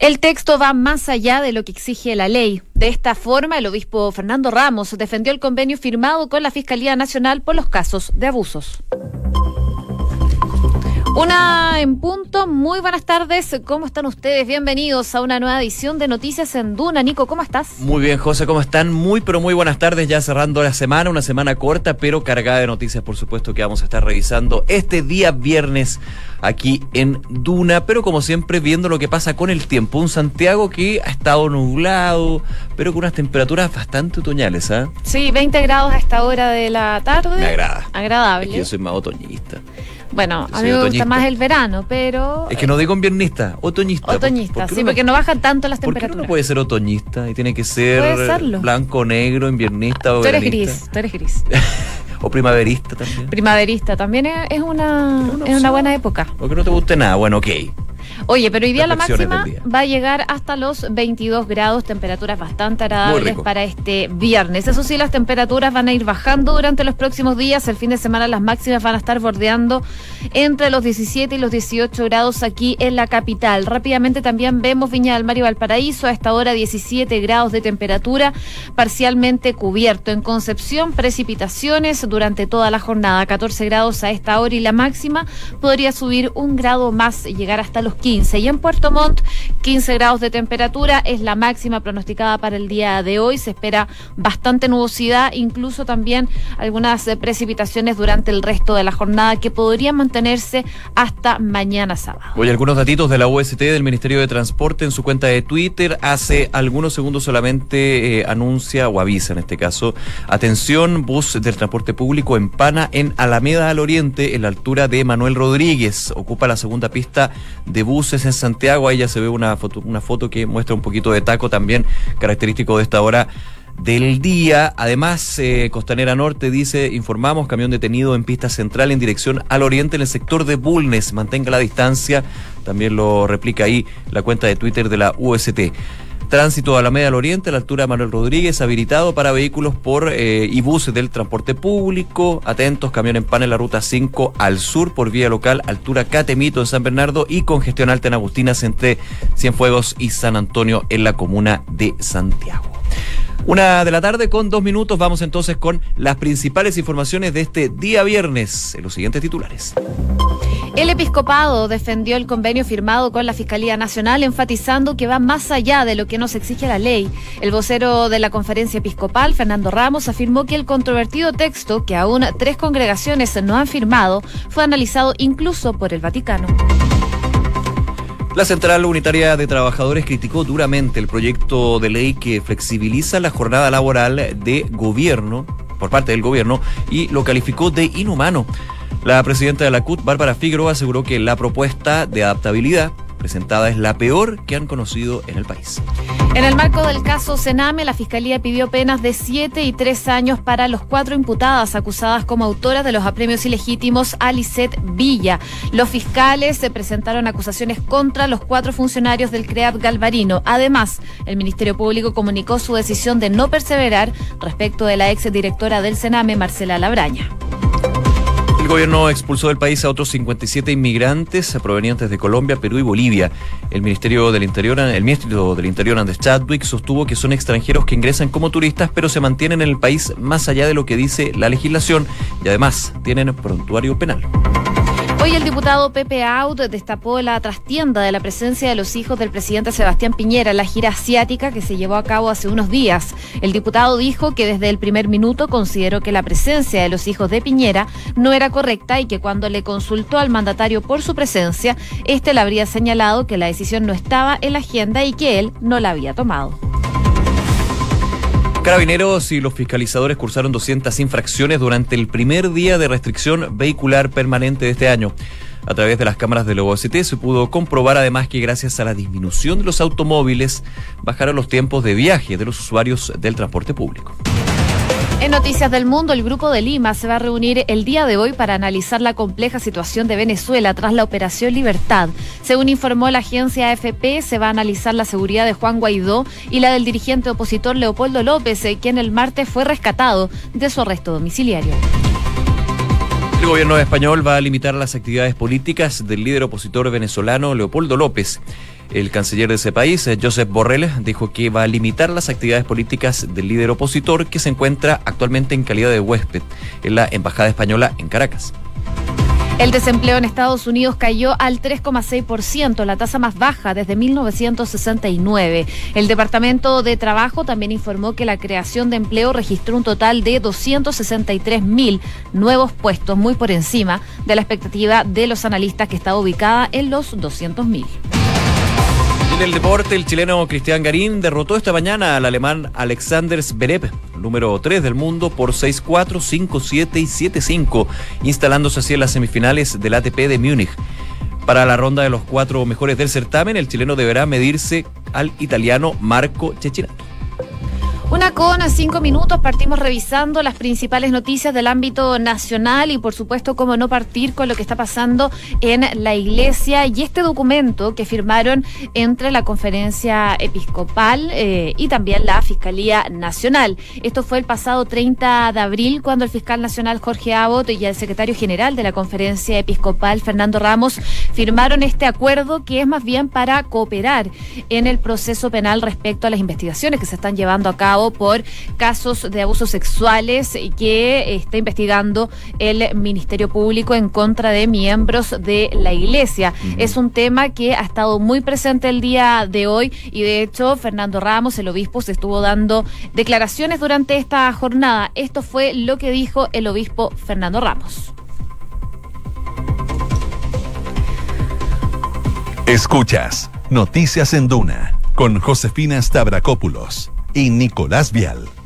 El texto va más allá de lo que exige la ley. De esta forma, el obispo Fernando Ramos defendió el convenio firmado con la Fiscalía Nacional por los casos de abusos. Una en punto, muy buenas tardes, ¿cómo están ustedes? Bienvenidos a una nueva edición de Noticias en Duna. Nico, ¿cómo estás? Muy bien, José, ¿cómo están? Muy, pero muy buenas tardes, ya cerrando la semana, una semana corta, pero cargada de noticias, por supuesto, que vamos a estar revisando este día viernes aquí en Duna, pero como siempre viendo lo que pasa con el tiempo. Un Santiago que ha estado nublado, pero con unas temperaturas bastante otoñales, ¿ah? Sí, 20 grados a esta hora de la tarde. Me agrada. Agradable. Es que yo soy más otoñista. Bueno, a mí me gusta más el verano, pero... Es que no digo inviernista, otoñista. Otoñista, sí, porque no bajan tanto las temperaturas. ¿Por qué puede ser otoñista y tiene que ser blanco, negro, inviernista o Tú eres gris, tú eres gris. o primaverista también. Primaverista también es una, es una, buena época. O que no te guste nada, bueno, ok. Oye, pero hoy día la máxima va a llegar hasta los 22 grados, temperaturas bastante agradables para este viernes. Eso sí, las temperaturas van a ir bajando durante los próximos días. El fin de semana las máximas van a estar bordeando entre los 17 y los 18 grados aquí en la capital. Rápidamente también vemos Viña del Mar y Valparaíso a esta hora 17 grados de temperatura, parcialmente cubierto. En Concepción, precipitaciones durante toda la jornada, 14 grados a esta hora y la máxima podría subir un grado más, llegar hasta los 15. Y en Puerto Montt, 15 grados de temperatura es la máxima pronosticada para el día de hoy. Se espera bastante nubosidad, incluso también algunas eh, precipitaciones durante el resto de la jornada que podrían mantenerse hasta mañana sábado. Hoy algunos datitos de la UST del Ministerio de Transporte en su cuenta de Twitter hace algunos segundos solamente eh, anuncia o avisa en este caso, atención, bus del transporte público en Pana en Alameda al Oriente en la altura de Manuel Rodríguez. Ocupa la segunda pista de buses en Santiago. Ahí ya se ve una foto, una foto que muestra un poquito de taco también, característico de esta hora del día. Además, eh, Costanera Norte dice, informamos, camión detenido en pista central en dirección al oriente en el sector de Bulnes. Mantenga la distancia. También lo replica ahí la cuenta de Twitter de la UST. Tránsito a la media al oriente, a la altura de Manuel Rodríguez, habilitado para vehículos por eh, y buses del transporte público. Atentos, camión en pan en la ruta 5 al sur por vía local, altura Catemito en San Bernardo y congestión alta en Agustinas entre Cienfuegos y San Antonio en la comuna de Santiago. Una de la tarde con dos minutos. Vamos entonces con las principales informaciones de este día viernes en los siguientes titulares. El episcopado defendió el convenio firmado con la Fiscalía Nacional, enfatizando que va más allá de lo que nos exige la ley. El vocero de la conferencia episcopal, Fernando Ramos, afirmó que el controvertido texto, que aún tres congregaciones no han firmado, fue analizado incluso por el Vaticano. La Central Unitaria de Trabajadores criticó duramente el proyecto de ley que flexibiliza la jornada laboral de gobierno, por parte del gobierno, y lo calificó de inhumano. La presidenta de la CUT, Bárbara Figueroa, aseguró que la propuesta de adaptabilidad presentada es la peor que han conocido en el país. En el marco del caso Sename, la Fiscalía pidió penas de siete y tres años para los cuatro imputadas acusadas como autoras de los apremios ilegítimos a Villa. Los fiscales se presentaron acusaciones contra los cuatro funcionarios del CREAP Galvarino. Además, el Ministerio Público comunicó su decisión de no perseverar respecto de la ex directora del Sename, Marcela Labraña. Gobierno expulsó del país a otros 57 inmigrantes provenientes de Colombia, Perú y Bolivia. El Ministerio del Interior, el ministro del Interior, Andrés Chadwick, sostuvo que son extranjeros que ingresan como turistas, pero se mantienen en el país más allá de lo que dice la legislación y además tienen prontuario penal. Hoy el diputado Pepe Aud destapó la trastienda de la presencia de los hijos del presidente Sebastián Piñera en la gira asiática que se llevó a cabo hace unos días. El diputado dijo que desde el primer minuto consideró que la presencia de los hijos de Piñera no era correcta y que cuando le consultó al mandatario por su presencia, este le habría señalado que la decisión no estaba en la agenda y que él no la había tomado. Carabineros y los fiscalizadores cursaron 200 infracciones durante el primer día de restricción vehicular permanente de este año. A través de las cámaras de la OST se pudo comprobar además que gracias a la disminución de los automóviles bajaron los tiempos de viaje de los usuarios del transporte público. En Noticias del Mundo, el Grupo de Lima se va a reunir el día de hoy para analizar la compleja situación de Venezuela tras la Operación Libertad. Según informó la agencia AFP, se va a analizar la seguridad de Juan Guaidó y la del dirigente opositor Leopoldo López, quien el martes fue rescatado de su arresto domiciliario. El gobierno español va a limitar las actividades políticas del líder opositor venezolano Leopoldo López. El canciller de ese país, Josep Borrell, dijo que va a limitar las actividades políticas del líder opositor que se encuentra actualmente en calidad de huésped en la Embajada Española en Caracas. El desempleo en Estados Unidos cayó al 3,6%, la tasa más baja desde 1969. El Departamento de Trabajo también informó que la creación de empleo registró un total de 263 mil nuevos puestos, muy por encima de la expectativa de los analistas que estaba ubicada en los 200 mil. En el deporte, el chileno Cristian Garín derrotó esta mañana al alemán Alexander Zverev, número 3 del mundo, por 6-4, 5-7 y 7-5, instalándose así en las semifinales del ATP de Múnich. Para la ronda de los cuatro mejores del certamen, el chileno deberá medirse al italiano Marco Cecchinato. Una con cinco minutos, partimos revisando las principales noticias del ámbito nacional y por supuesto cómo no partir con lo que está pasando en la iglesia y este documento que firmaron entre la conferencia episcopal eh, y también la Fiscalía Nacional. Esto fue el pasado 30 de abril cuando el fiscal nacional Jorge Abbott y el secretario general de la conferencia episcopal Fernando Ramos firmaron este acuerdo que es más bien para cooperar en el proceso penal respecto a las investigaciones que se están llevando a cabo por casos de abusos sexuales que está investigando el Ministerio Público en contra de miembros de la Iglesia. Es un tema que ha estado muy presente el día de hoy y de hecho Fernando Ramos, el obispo, se estuvo dando declaraciones durante esta jornada. Esto fue lo que dijo el obispo Fernando Ramos. Escuchas Noticias en Duna con Josefina Stavrakopoulos y Nicolás Vial.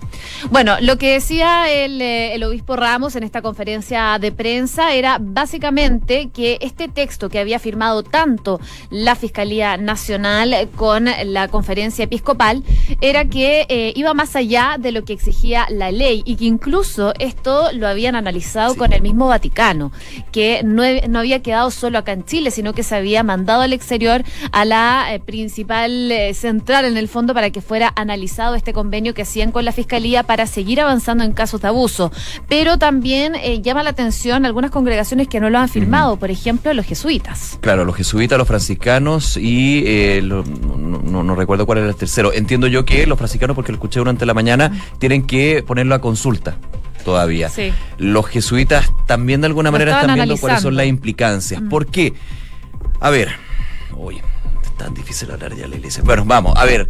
Bueno, lo que decía eh, el, obispo Ramos en esta conferencia de prensa era básicamente que este texto que había firmado tanto la Fiscalía Nacional con la conferencia episcopal era que eh, iba más allá de lo que exigía la ley y que incluso esto lo habían analizado con el mismo Vaticano, que no, había quedado solo acá en Chile, sino que se había mandado al exterior a la eh, principal central en el fondo para que fuera analizado este convenio que hacían con la Fiscalía para seguir avanzando en casos de abuso. Pero también eh, llama la atención algunas congregaciones que no lo han firmado, por ejemplo, los jesuitas. Claro, los jesuitas, los franciscanos y eh, no, recuerdo cuál era el tercero. Entiendo yo que los franciscanos, porque lo escuché durante la mañana, tienen que ponerlo a consulta todavía. Sí. Los jesuitas también de alguna manera están viendo cuáles son las implicancias. ¿Por qué? A ver, oye, es tan difícil hablar ya la iglesia. Bueno, vamos, a ver.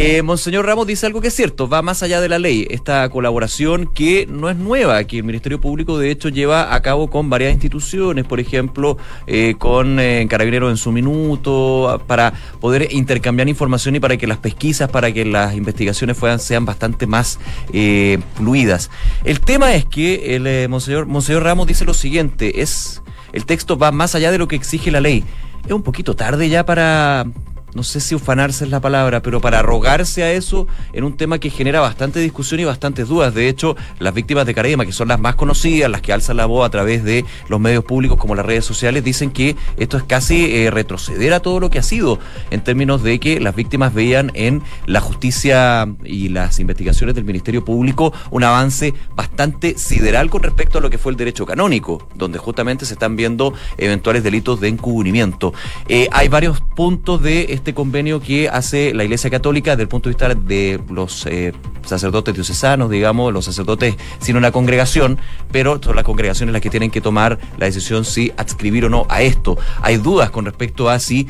Eh, Monseñor Ramos dice algo que es cierto, va más allá de la ley. Esta colaboración que no es nueva, que el Ministerio Público de hecho lleva a cabo con varias instituciones, por ejemplo, eh, con eh, Carabineros en su minuto, para poder intercambiar información y para que las pesquisas, para que las investigaciones puedan, sean bastante más eh, fluidas. El tema es que el Monseñor, Monseñor Ramos dice lo siguiente, es el texto va más allá de lo que exige la ley. Es un poquito tarde ya para, no sé si ufanarse es la palabra, pero para arrogarse a eso en un tema que genera bastante discusión y bastantes dudas. De hecho, las víctimas de Carema, que son las más conocidas, las que alzan la voz a través de los medios públicos como las redes sociales, dicen que esto es casi eh, retroceder a todo lo que ha sido en términos de que las víctimas veían en la justicia y las investigaciones del Ministerio Público un avance bastante sideral con respecto a lo que fue el derecho canónico, donde justamente se están viendo eventuales delitos de encubrimiento. Eh, hay varios puntos de este convenio que hace la Iglesia Católica desde el punto de vista de los eh, sacerdotes diocesanos, digamos, los sacerdotes sin una congregación, pero son las congregaciones las que tienen que tomar la decisión si adscribir o no a esto. Hay dudas con respecto a si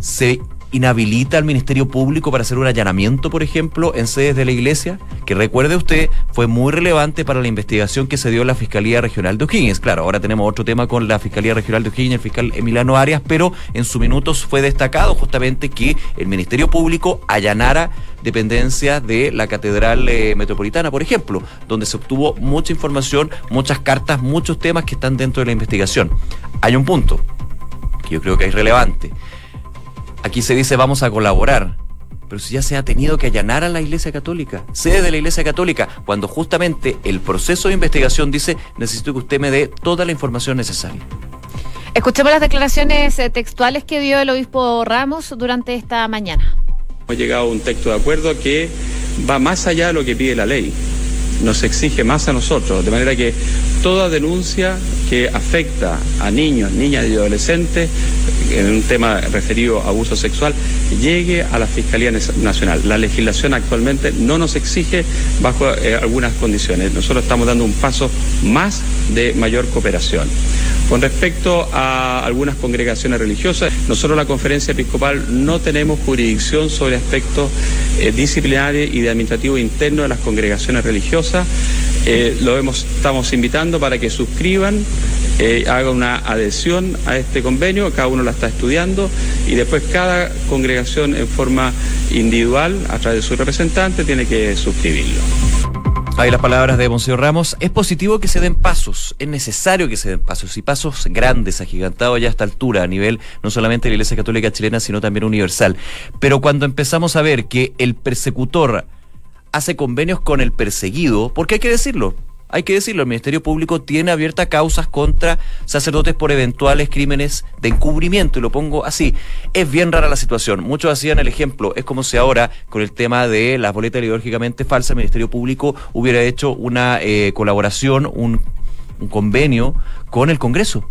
se inhabilita al Ministerio Público para hacer un allanamiento, por ejemplo, en sedes de la Iglesia, que recuerde usted, fue muy relevante para la investigación que se dio en la Fiscalía Regional de O'Higgins. Claro, ahora tenemos otro tema con la Fiscalía Regional de O'Higgins, el fiscal Emiliano Arias, pero en su minutos fue destacado justamente que el Ministerio Público allanara dependencias de la Catedral eh, Metropolitana, por ejemplo, donde se obtuvo mucha información, muchas cartas, muchos temas que están dentro de la investigación. Hay un punto que yo creo que es relevante Aquí se dice vamos a colaborar. Pero si ya se ha tenido que allanar a la Iglesia Católica, sede de la Iglesia Católica, cuando justamente el proceso de investigación dice necesito que usted me dé toda la información necesaria. Escuchemos las declaraciones eh, textuales que dio el obispo Ramos durante esta mañana. Hemos llegado a un texto de acuerdo que va más allá de lo que pide la ley. Nos exige más a nosotros, de manera que toda denuncia que afecta a niños, niñas y adolescentes en un tema referido a abuso sexual llegue a la Fiscalía Nacional. La legislación actualmente no nos exige bajo eh, algunas condiciones. Nosotros estamos dando un paso más de mayor cooperación. Con respecto a algunas congregaciones religiosas, nosotros la conferencia episcopal no tenemos jurisdicción sobre aspectos eh, disciplinarios y de administrativo interno de las congregaciones religiosas. Eh, lo estamos invitando para que suscriban, eh, hagan una adhesión a este convenio, cada uno la está estudiando y después cada congregación en forma individual, a través de su representante, tiene que suscribirlo. Ahí las palabras de Monseñor Ramos. Es positivo que se den pasos, es necesario que se den pasos, y pasos grandes, agigantados ya a esta altura, a nivel no solamente de la Iglesia Católica chilena, sino también universal. Pero cuando empezamos a ver que el persecutor hace convenios con el perseguido, porque hay que decirlo, hay que decirlo, el Ministerio Público tiene abiertas causas contra sacerdotes por eventuales crímenes de encubrimiento, y lo pongo así. Es bien rara la situación. Muchos hacían el ejemplo, es como si ahora, con el tema de las boletas ideológicamente falsas, el Ministerio Público hubiera hecho una eh, colaboración, un convenio con el Congreso.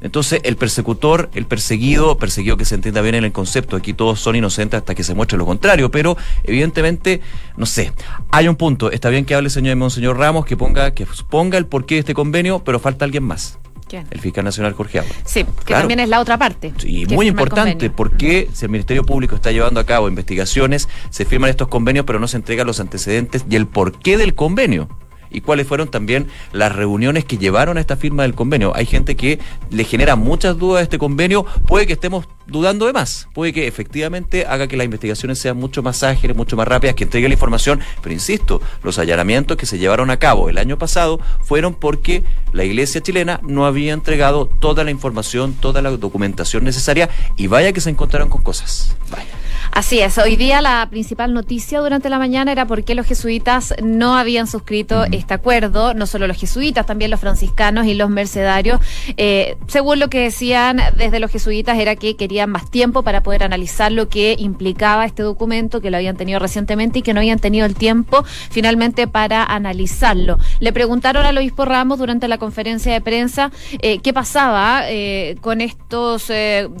Entonces, el persecutor, el perseguido, perseguido que se entienda bien en el concepto, aquí todos son inocentes hasta que se muestre lo contrario, pero evidentemente, no sé, hay un punto, está bien que hable el señor Monseñor Ramos, que ponga, que ponga el porqué de este convenio, pero falta alguien más. ¿Quién? El fiscal nacional Jorge Agua. Sí, que también es la otra parte. Sí, muy importante, porque si el Ministerio Público está llevando a cabo investigaciones, se firman estos convenios, pero no se entregan los antecedentes y el porqué del convenio y cuáles fueron también las reuniones que llevaron a esta firma del convenio. Hay gente que le genera muchas dudas a este convenio, puede que estemos dudando de más, puede que efectivamente haga que las investigaciones sean mucho más ágiles, mucho más rápidas, que entregue la información, pero insisto, los allanamientos que se llevaron a cabo el año pasado fueron porque la iglesia chilena no había entregado toda la información, toda la documentación necesaria y vaya que se encontraron con cosas. Vaya. Así es, hoy día la principal noticia durante la mañana era por qué los jesuitas no habían suscrito este acuerdo, no solo los jesuitas, también los franciscanos y los mercedarios. Eh, según lo que decían desde los jesuitas era que querían más tiempo para poder analizar lo que implicaba este documento, que lo habían tenido recientemente y que no habían tenido el tiempo finalmente para analizarlo. Le preguntaron al obispo Ramos durante la conferencia de prensa eh, qué pasaba eh, con estos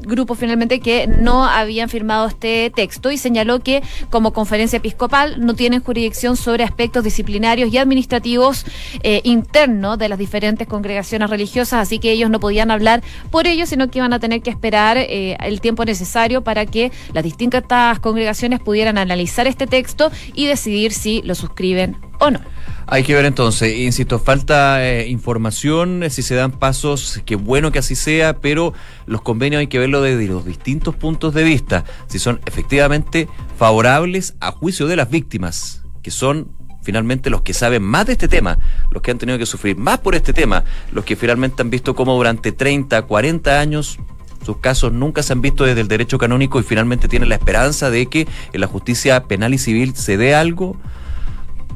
grupos finalmente que no habían firmado este texto y señaló que como conferencia episcopal no tienen jurisdicción sobre aspectos disciplinarios y administrativos eh, internos de las diferentes congregaciones religiosas, así que ellos no podían hablar por ello, sino que iban a tener que esperar eh, el tiempo necesario para que las distintas congregaciones pudieran analizar este texto y decidir si lo suscriben o no. Hay que ver entonces, insisto, falta eh, información, si se dan pasos, qué bueno que así sea, pero los convenios hay que verlo desde los distintos puntos de vista, si son efectivamente favorables a juicio de las víctimas, que son finalmente los que saben más de este tema, los que han tenido que sufrir más por este tema, los que finalmente han visto cómo durante 30, 40 años sus casos nunca se han visto desde el derecho canónico y finalmente tienen la esperanza de que en la justicia penal y civil se dé algo,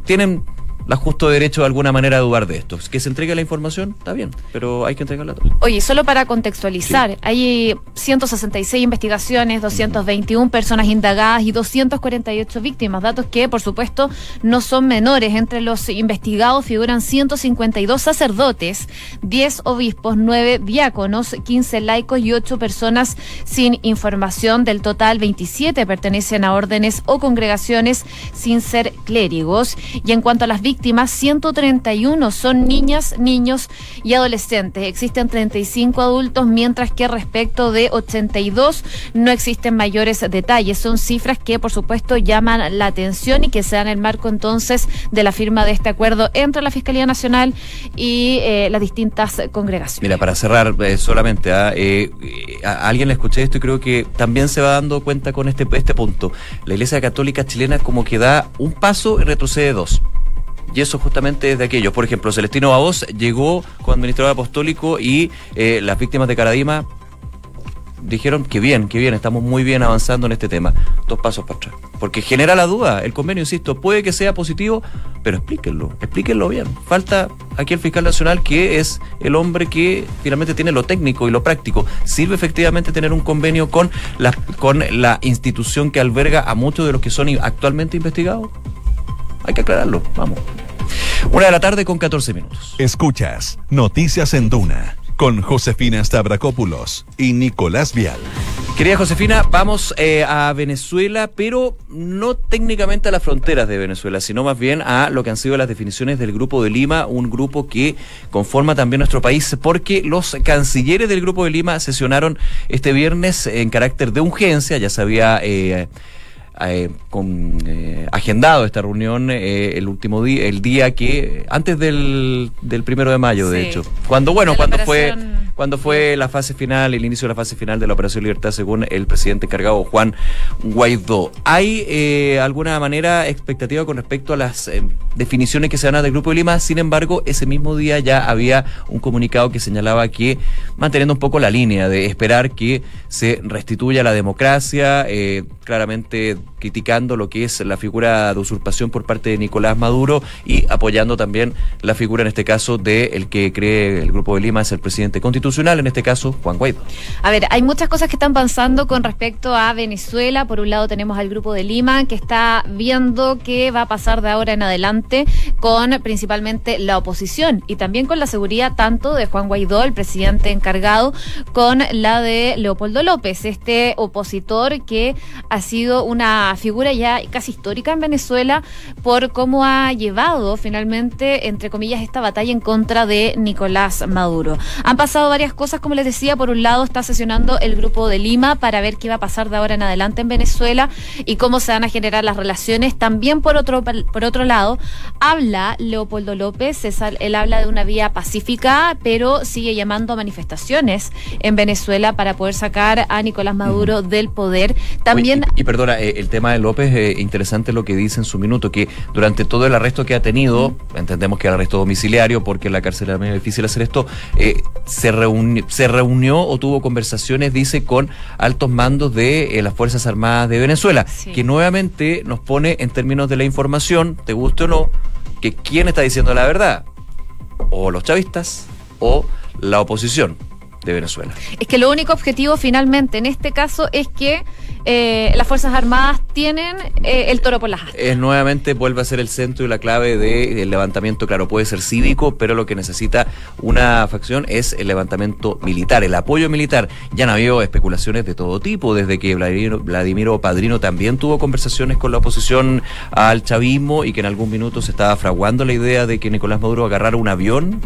tienen la justo derecho de alguna manera a dudar de esto. Que se entregue la información, está bien, pero hay que entregarla todo. Oye, solo para contextualizar, hay 166 investigaciones, 221 personas indagadas y 248 víctimas, datos que por supuesto no son menores. Entre los investigados figuran 152 sacerdotes, 10 obispos, 9 diáconos, 15 laicos y 8 personas sin información. Del total, 27 pertenecen a órdenes o congregaciones sin ser clérigos. Y en cuanto a las víctimas, víctimas, 131 son niñas, niños y adolescentes. Existen 35 adultos, mientras que respecto de 82 no existen mayores detalles. Son cifras que, por supuesto, llaman la atención y que se dan el marco entonces de la firma de este acuerdo entre la Fiscalía Nacional y eh, las distintas congregaciones. Mira, para cerrar eh, solamente, ¿ah? eh, a alguien le escuché esto y creo que también se va dando cuenta con este, este punto. La Iglesia Católica chilena como que da un paso y retrocede dos. Y eso justamente es de aquellos. Por ejemplo, Celestino Baos llegó como administrador apostólico y eh, las víctimas de Caradima dijeron que bien, que bien, estamos muy bien avanzando en este tema. Dos pasos para atrás. Porque genera la duda. El convenio, insisto, puede que sea positivo, pero explíquenlo, explíquenlo bien. Falta aquí el fiscal nacional, que es el hombre que finalmente tiene lo técnico y lo práctico. ¿Sirve efectivamente tener un convenio con la, con la institución que alberga a muchos de los que son actualmente investigados? Hay que aclararlo, vamos. Una de la tarde con 14 minutos. Escuchas Noticias en Duna con Josefina Stavrakopoulos y Nicolás Vial. Querida Josefina, vamos eh, a Venezuela, pero no técnicamente a las fronteras de Venezuela, sino más bien a lo que han sido las definiciones del Grupo de Lima, un grupo que conforma también nuestro país, porque los cancilleres del Grupo de Lima sesionaron este viernes en carácter de urgencia, ya se había... Eh, eh, con, eh, agendado esta reunión eh, el último día, el día que antes del, del primero de mayo, de hecho, cuando bueno, cuando fue cuando fue la fase final, el inicio de la fase final de la Operación Libertad, según el presidente encargado Juan Guaidó. ¿Hay eh, alguna manera expectativa con respecto a las eh, definiciones que se dan del Grupo de Lima? Sin embargo, ese mismo día ya había un comunicado que señalaba que, manteniendo un poco la línea de esperar que se restituya la democracia, eh, claramente criticando lo que es la figura de usurpación por parte de Nicolás Maduro y apoyando también la figura, en este caso, de el que cree el Grupo de Lima es el presidente constitucional en este caso Juan Guaidó. A ver, hay muchas cosas que están pasando con respecto a Venezuela. Por un lado tenemos al Grupo de Lima que está viendo qué va a pasar de ahora en adelante con principalmente la oposición y también con la seguridad tanto de Juan Guaidó, el presidente encargado, con la de Leopoldo López, este opositor que ha sido una figura ya casi histórica en Venezuela por cómo ha llevado finalmente, entre comillas, esta batalla en contra de Nicolás Maduro. Han pasado varias cosas, como les decía. Por un lado, está sesionando el grupo de Lima para ver qué va a pasar de ahora en adelante en Venezuela y cómo se van a generar las relaciones. También, por otro, por otro lado, habla Leopoldo López. él habla de una vía pacífica, pero sigue llamando a manifestaciones en Venezuela para poder sacar a Nicolás Maduro del poder. También. y, perdona, eh, el tema de López, eh, interesante lo que dice en su minuto, que durante todo el arresto que ha tenido, entendemos que el arresto domiciliario, porque en la cárcel es muy difícil hacer esto, eh, se se reunió o tuvo conversaciones, dice, con altos mandos de eh, las Fuerzas Armadas de Venezuela, que nuevamente nos pone en términos de la información, te guste o no, que quién está diciendo la verdad, o los chavistas o la oposición de Venezuela. Es que lo único objetivo finalmente en este caso es que eh, las Fuerzas Armadas tienen eh, el toro por las astas. Es nuevamente vuelve a ser el centro y la clave del levantamiento, claro, puede ser cívico, pero lo que necesita una facción es el levantamiento militar, el apoyo militar. Ya no ha habido especulaciones de todo tipo, desde que Vladimiro, Vladimiro Padrino también tuvo conversaciones con la oposición al chavismo y que en algún minuto se estaba fraguando la idea de que Nicolás Maduro agarrara un avión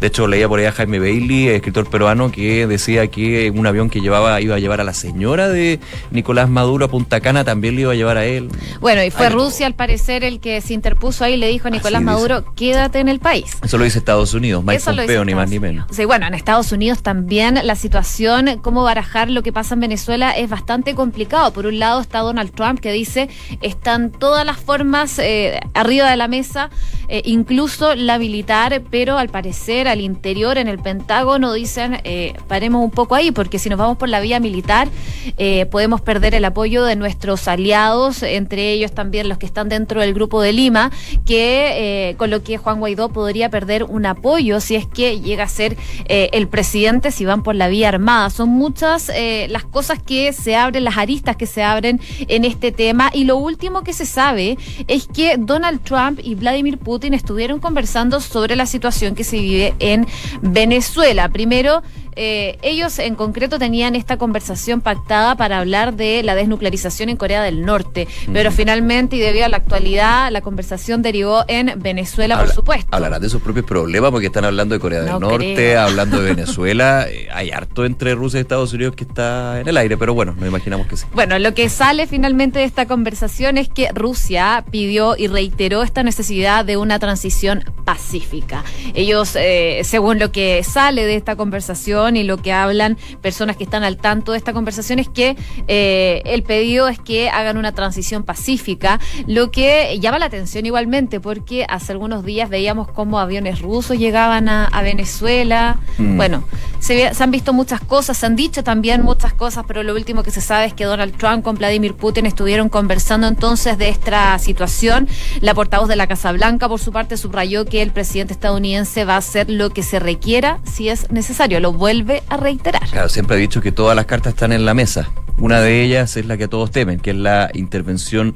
de hecho, leía por ahí a Jaime Bailey, escritor peruano, que decía que un avión que llevaba iba a llevar a la señora de Nicolás Maduro a Punta Cana también le iba a llevar a él. Bueno, y fue Rusia, al parecer, el que se interpuso ahí y le dijo a Nicolás Maduro, quédate en el país. Eso lo dice Estados Unidos, Mike Pompeo, ni más ni menos. Sí, bueno, en Estados Unidos también la situación, cómo barajar lo que pasa en Venezuela es bastante complicado. Por un lado está Donald Trump que dice, están todas las formas eh, arriba de la mesa, eh, incluso la militar, pero al parecer al interior, en el Pentágono, dicen, eh, paremos un poco ahí, porque si nos vamos por la vía militar, eh, podemos perder el apoyo de nuestros aliados, entre ellos también los que están dentro del grupo de Lima, que eh, con lo que Juan Guaidó podría perder un apoyo si es que llega a ser el presidente si van por la vía armada. Son muchas las cosas que se abren, las aristas que se abren en este tema. Y lo último que se sabe es que Donald Trump y Vladimir Putin estuvieron conversando sobre la situación que se vive en Venezuela. Primero, eh, ellos en concreto tenían esta conversación pactada para hablar de la desnuclearización en Corea del Norte, pero finalmente y debido a la actualidad, la conversación derivó en Venezuela, por supuesto. Hablarán de sus propios problemas porque están hablando de Corea del Norte, hablando de Venezuela. Eh, hay harto entre Rusia y Estados Unidos que está en el aire, pero bueno, nos imaginamos que sí. Bueno, lo que sale finalmente de esta conversación es que Rusia pidió y reiteró esta necesidad de una transición pacífica. Ellos, eh, según lo que sale de esta conversación, y lo que hablan personas que están al tanto de esta conversación es que eh, el pedido es que hagan una transición pacífica, lo que llama la atención igualmente porque hace algunos días veíamos cómo aviones rusos llegaban a, Venezuela. Mm. Bueno, se, han visto muchas cosas, se han dicho también muchas cosas, pero lo último que se sabe es que Donald Trump con Vladimir Putin estuvieron conversando entonces de esta situación. La portavoz de la Casa Blanca, por su parte, subrayó que el presidente estadounidense va a hacer lo que se requiera si es necesario. Lo vuelve a reiterar. Claro, siempre ha dicho que todas las cartas están en la mesa. Una de ellas es la que todos temen, que es la intervención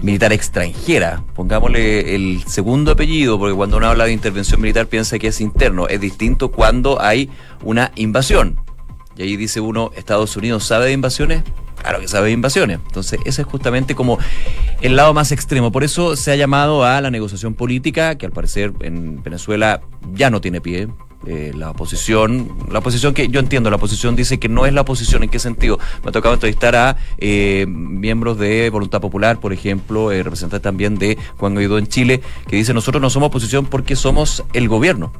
militar extranjera. Pongámosle el segundo apellido, porque cuando uno habla de intervención militar piensa que es interno. Es distinto cuando hay una invasión. Y ahí dice uno, Estados Unidos sabe de invasiones, claro que sabe de invasiones. Entonces, ese es justamente como el lado más extremo. Por eso se ha llamado a la negociación política, que al parecer en Venezuela ya no tiene pie. Eh, la oposición, la oposición que yo entiendo, la oposición dice que no es la oposición, ¿en qué sentido? Me ha tocado entrevistar a eh, miembros de Voluntad Popular, por ejemplo, eh, representantes también de Juan Guaidó en Chile, que dice nosotros no somos oposición porque somos el gobierno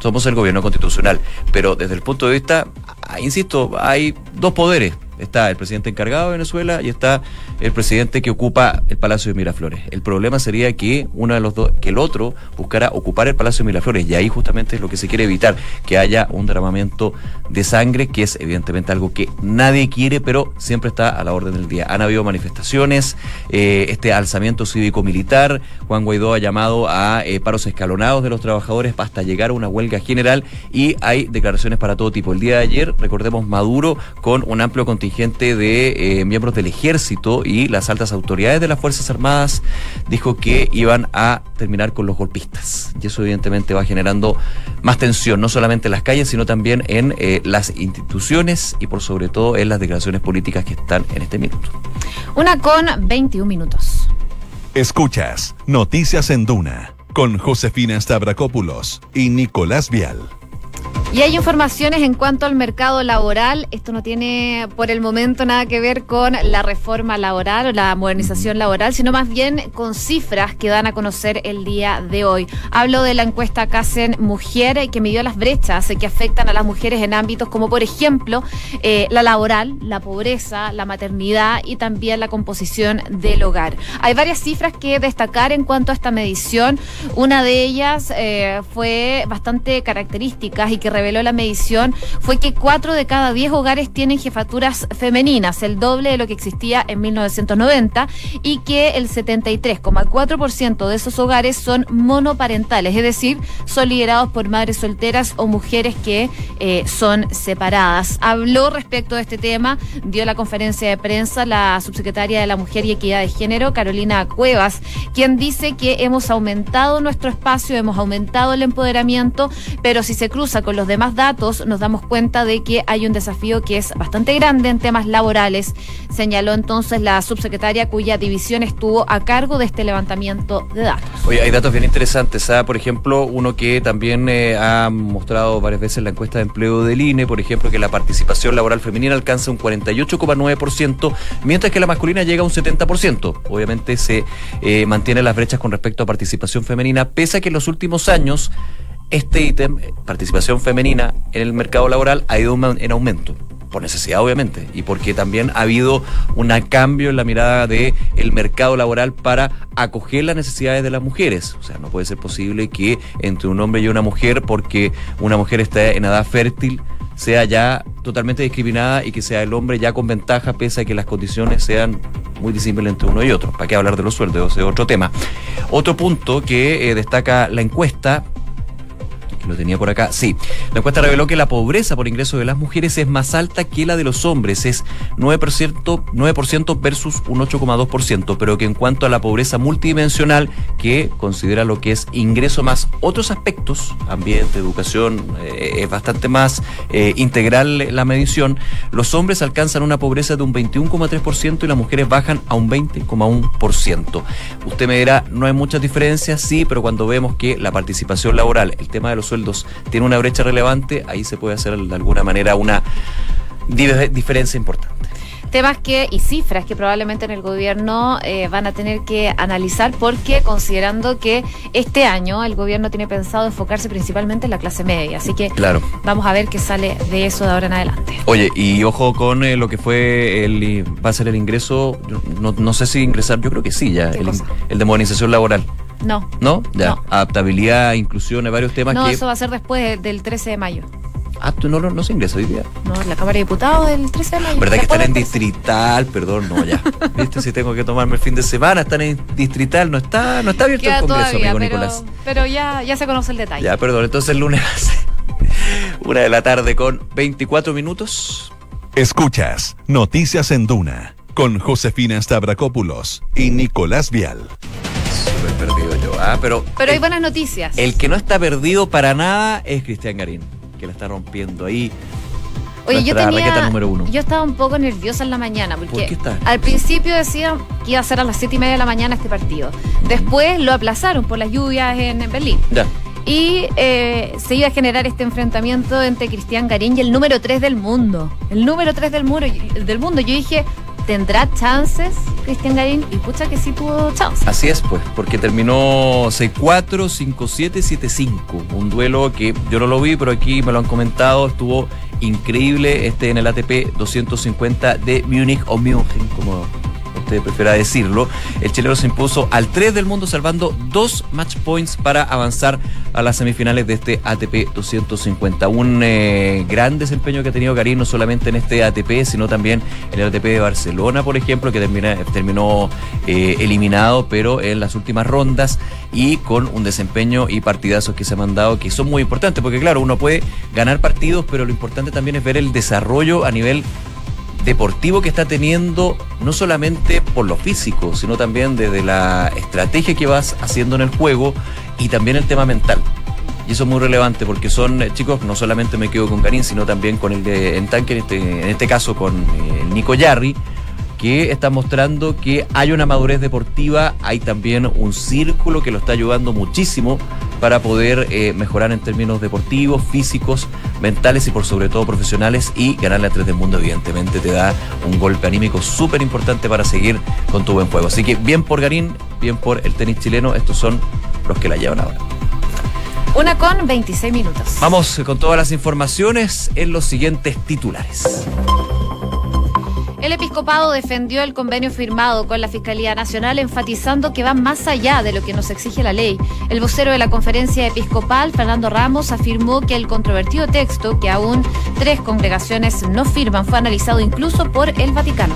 somos el gobierno constitucional. Pero desde el punto de vista, ah, insisto, hay dos poderes. Está el presidente encargado de Venezuela y está el presidente que ocupa el Palacio de Miraflores. El problema sería que uno de los dos, que el otro buscara ocupar el Palacio de Miraflores y ahí justamente es lo que se quiere evitar, que haya un derramamiento de sangre, que es evidentemente algo que nadie quiere, pero siempre está a la orden del día. Han habido manifestaciones, eh, este alzamiento cívico-militar, Juan Guaidó ha llamado a eh, paros escalonados de los trabajadores hasta llegar a una huelga general y hay declaraciones para todo tipo. El día de ayer, recordemos, Maduro con un amplio contingente de eh, miembros del ejército y las altas autoridades de las Fuerzas Armadas dijo que iban a terminar con los golpistas. Y eso evidentemente va generando más tensión, no solamente en las calles, sino también en eh, las instituciones y por sobre todo en las declaraciones políticas que están en este minuto. Una con 21 minutos. Escuchas Noticias en Duna con Josefina Stavrakopoulos y Nicolás Vial. Y hay informaciones en cuanto al mercado laboral. Esto no tiene por el momento nada que ver con la reforma laboral o la modernización laboral, sino más bien con cifras que dan a conocer el día de hoy. Hablo de la encuesta Casen Mujer que midió las brechas que afectan a las mujeres en ámbitos como, por ejemplo, eh, la laboral, la pobreza, la maternidad y también la composición del hogar. Hay varias cifras que destacar en cuanto a esta medición. Una de ellas eh, fue bastante característica que reveló la medición fue que cuatro de cada diez hogares tienen jefaturas femeninas, el doble de lo que existía en 1990, y que el 73,4% de esos hogares son monoparentales, es decir, son liderados por madres solteras o mujeres que eh, son separadas. Habló respecto de este tema, dio la conferencia de prensa la subsecretaria de la Mujer y Equidad de Género, Carolina Cuevas, quien dice que hemos aumentado nuestro espacio, hemos aumentado el empoderamiento, pero si se cruza con los demás datos nos damos cuenta de que hay un desafío que es bastante grande en temas laborales, señaló entonces la subsecretaria cuya división estuvo a cargo de este levantamiento de datos. Oye, hay datos bien interesantes. ¿ah? Por ejemplo, uno que también eh, ha mostrado varias veces la encuesta de empleo del INE, por ejemplo, que la participación laboral femenina alcanza un 48,9%, mientras que la masculina llega a un 70%. Obviamente se eh, mantienen las brechas con respecto a participación femenina, pese a que en los últimos años este ítem, participación femenina en el mercado laboral, ha ido en aumento por necesidad obviamente y porque también ha habido un cambio en la mirada del el mercado laboral para acoger las necesidades de las mujeres. O sea, no puede ser posible que entre un hombre y una mujer, porque una mujer está en edad fértil, sea ya totalmente discriminada y que sea el hombre ya con ventaja pese a que las condiciones sean muy disímiles entre uno y otro. ¿Para qué hablar de los sueldos? Ese es otro tema. Otro punto que eh, destaca la encuesta lo tenía por acá. Sí, la encuesta reveló que la pobreza por ingreso de las mujeres es más alta que la de los hombres, es 9%, 9% versus un 8,2%, pero que en cuanto a la pobreza multidimensional, que considera lo que es ingreso más otros aspectos, ambiente, educación, eh, es bastante más eh, integral la medición, los hombres alcanzan una pobreza de un 21,3% y las mujeres bajan a un 20,1%. Usted me dirá, no hay muchas diferencias, sí, pero cuando vemos que la participación laboral, el tema de los tiene una brecha relevante, ahí se puede hacer de alguna manera una diferencia importante temas que y cifras que probablemente en el gobierno eh, van a tener que analizar porque considerando que este año el gobierno tiene pensado enfocarse principalmente en la clase media, así que claro. vamos a ver qué sale de eso de ahora en adelante. Oye, y ojo con eh, lo que fue el va a ser el ingreso, no, no sé si ingresar, yo creo que sí ya, el, el de modernización laboral. No. ¿No? Ya. Adaptabilidad, inclusión, hay varios temas no, eso va a ser después del 13 de mayo. Ah, tú no, no, se ingresa hoy día. No, la Cámara de Diputados del 13 de mayo. ¿Verdad que están en distrital? Perdón, no, ya. ¿Viste? Si tengo que tomarme el fin de semana, están en distrital, no está, no está abierto el Congreso, amigo Nicolás. Pero ya, ya se conoce el detalle. Ya, perdón, entonces el lunes una de la tarde con 24 minutos. Escuchas Noticias en Duna con Josefina Stavrakopoulos y Nicolás Vial. Súper perdido yo, ah, pero. Pero hay buenas noticias. El que no está perdido para nada es Cristian Garín, que la está rompiendo ahí. Oye, yo tenía. Yo estaba un poco nerviosa en la mañana, porque al principio decían que iba a ser a las 7 y media de la mañana este partido. Después lo aplazaron por las lluvias en Berlín. Ya y eh, se iba a generar este enfrentamiento entre Cristian Garín y el número 3 del mundo. El número 3 del, muro, del mundo. Yo dije, ¿tendrá chances Cristian Garín? Y pucha que sí tuvo chances. Así es, pues, porque terminó 6-4, 5-7, 7-5. Un duelo que yo no lo vi, pero aquí me lo han comentado, estuvo increíble este en el ATP 250 de Múnich o München, como usted prefiera decirlo, el chileno se impuso al 3 del mundo salvando dos match points para avanzar a las semifinales de este ATP 250. Un eh, gran desempeño que ha tenido Karim no solamente en este ATP, sino también en el ATP de Barcelona, por ejemplo, que terminó eh, eliminado, pero en las últimas rondas y con un desempeño y partidazos que se han mandado que son muy importantes, porque claro, uno puede ganar partidos, pero lo importante también es ver el desarrollo a nivel deportivo que está teniendo, no solamente por lo físico, sino también desde la estrategia que vas haciendo en el juego y también el tema mental. Y eso es muy relevante porque son eh, chicos, no solamente me quedo con Karim, sino también con el de en tanque, en este, este caso con eh, Nico Yarri, que está mostrando que hay una madurez deportiva, hay también un círculo que lo está ayudando muchísimo para poder eh, mejorar en términos deportivos, físicos, mentales y por sobre todo profesionales y ganarle a tres del mundo evidentemente te da un golpe anímico súper importante para seguir con tu buen juego. Así que bien por Garín, bien por el tenis chileno, estos son los que la llevan ahora. Una con 26 minutos. Vamos con todas las informaciones en los siguientes titulares. El episcopado defendió el convenio firmado con la Fiscalía Nacional, enfatizando que va más allá de lo que nos exige la ley. El vocero de la conferencia episcopal, Fernando Ramos, afirmó que el controvertido texto, que aún tres congregaciones no firman, fue analizado incluso por el Vaticano.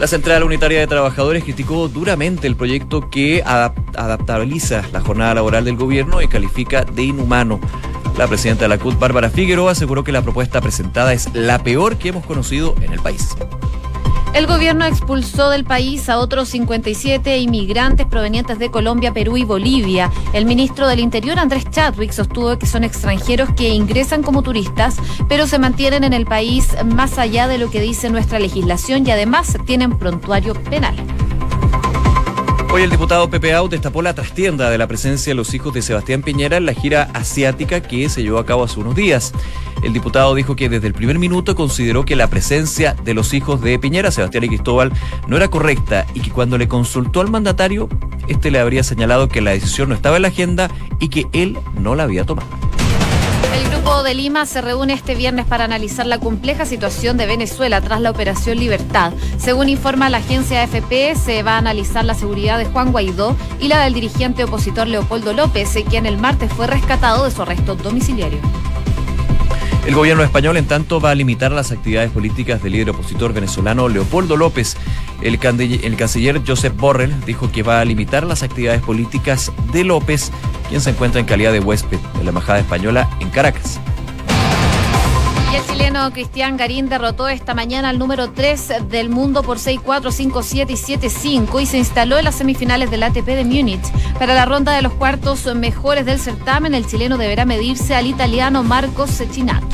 La Central Unitaria de Trabajadores criticó duramente el proyecto que adaptabiliza la jornada laboral del gobierno y califica de inhumano. La presidenta de la CUT, Bárbara Figueroa, aseguró que la propuesta presentada es la peor que hemos conocido en el país. El gobierno expulsó del país a otros 57 inmigrantes provenientes de Colombia, Perú y Bolivia. El ministro del Interior, Andrés Chadwick, sostuvo que son extranjeros que ingresan como turistas, pero se mantienen en el país más allá de lo que dice nuestra legislación y además tienen prontuario penal. Hoy el diputado Pepe Out destapó la trastienda de la presencia de los hijos de Sebastián Piñera en la gira asiática que se llevó a cabo hace unos días. El diputado dijo que desde el primer minuto consideró que la presencia de los hijos de Piñera, Sebastián y Cristóbal, no era correcta y que cuando le consultó al mandatario, este le habría señalado que la decisión no estaba en la agenda y que él no la había tomado. De Lima se reúne este viernes para analizar la compleja situación de Venezuela tras la Operación Libertad. Según informa la agencia AFP, se va a analizar la seguridad de Juan Guaidó y la del dirigente opositor Leopoldo López, quien el martes fue rescatado de su arresto domiciliario. El gobierno español, en tanto, va a limitar las actividades políticas del líder opositor venezolano Leopoldo López. El, el, canciller Josep Borrell dijo que va a limitar las actividades políticas de López, quien se encuentra en calidad de huésped de la Embajada Española en Caracas. Y el chileno Cristian Garín derrotó esta mañana al número 3 del mundo por 6-4, 5-7 y 7-5 y se instaló en las semifinales del ATP de Múnich. Para la ronda de los cuartos mejores del certamen, el chileno deberá medirse al italiano Marcos Cecchinato.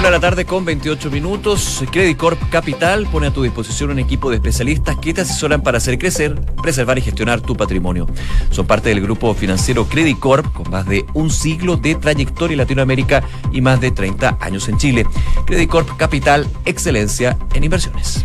Una de la tarde con 28 minutos. Credit Corp Capital pone a tu disposición un equipo de especialistas que te asesoran para hacer crecer, preservar y gestionar tu patrimonio. Son parte del grupo financiero Credit Corp con más de un siglo de trayectoria en Latinoamérica y más de 30 años en Chile. Credit Corp Capital, excelencia en inversiones.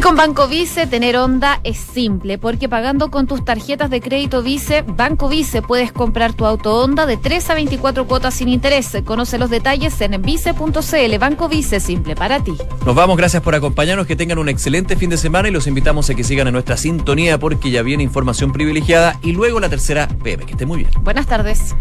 Y con Banco Vice, tener onda es simple, porque pagando con tus tarjetas de crédito Vice, Banco Vice puedes comprar tu auto Honda de 3 a 24 cuotas sin interés. Conoce los detalles en vice.cl. Banco Vice, simple para ti. Nos vamos, gracias por acompañarnos, que tengan un excelente fin de semana y los invitamos a que sigan en nuestra sintonía porque ya viene información privilegiada y luego la tercera PM. Que esté muy bien. Buenas tardes.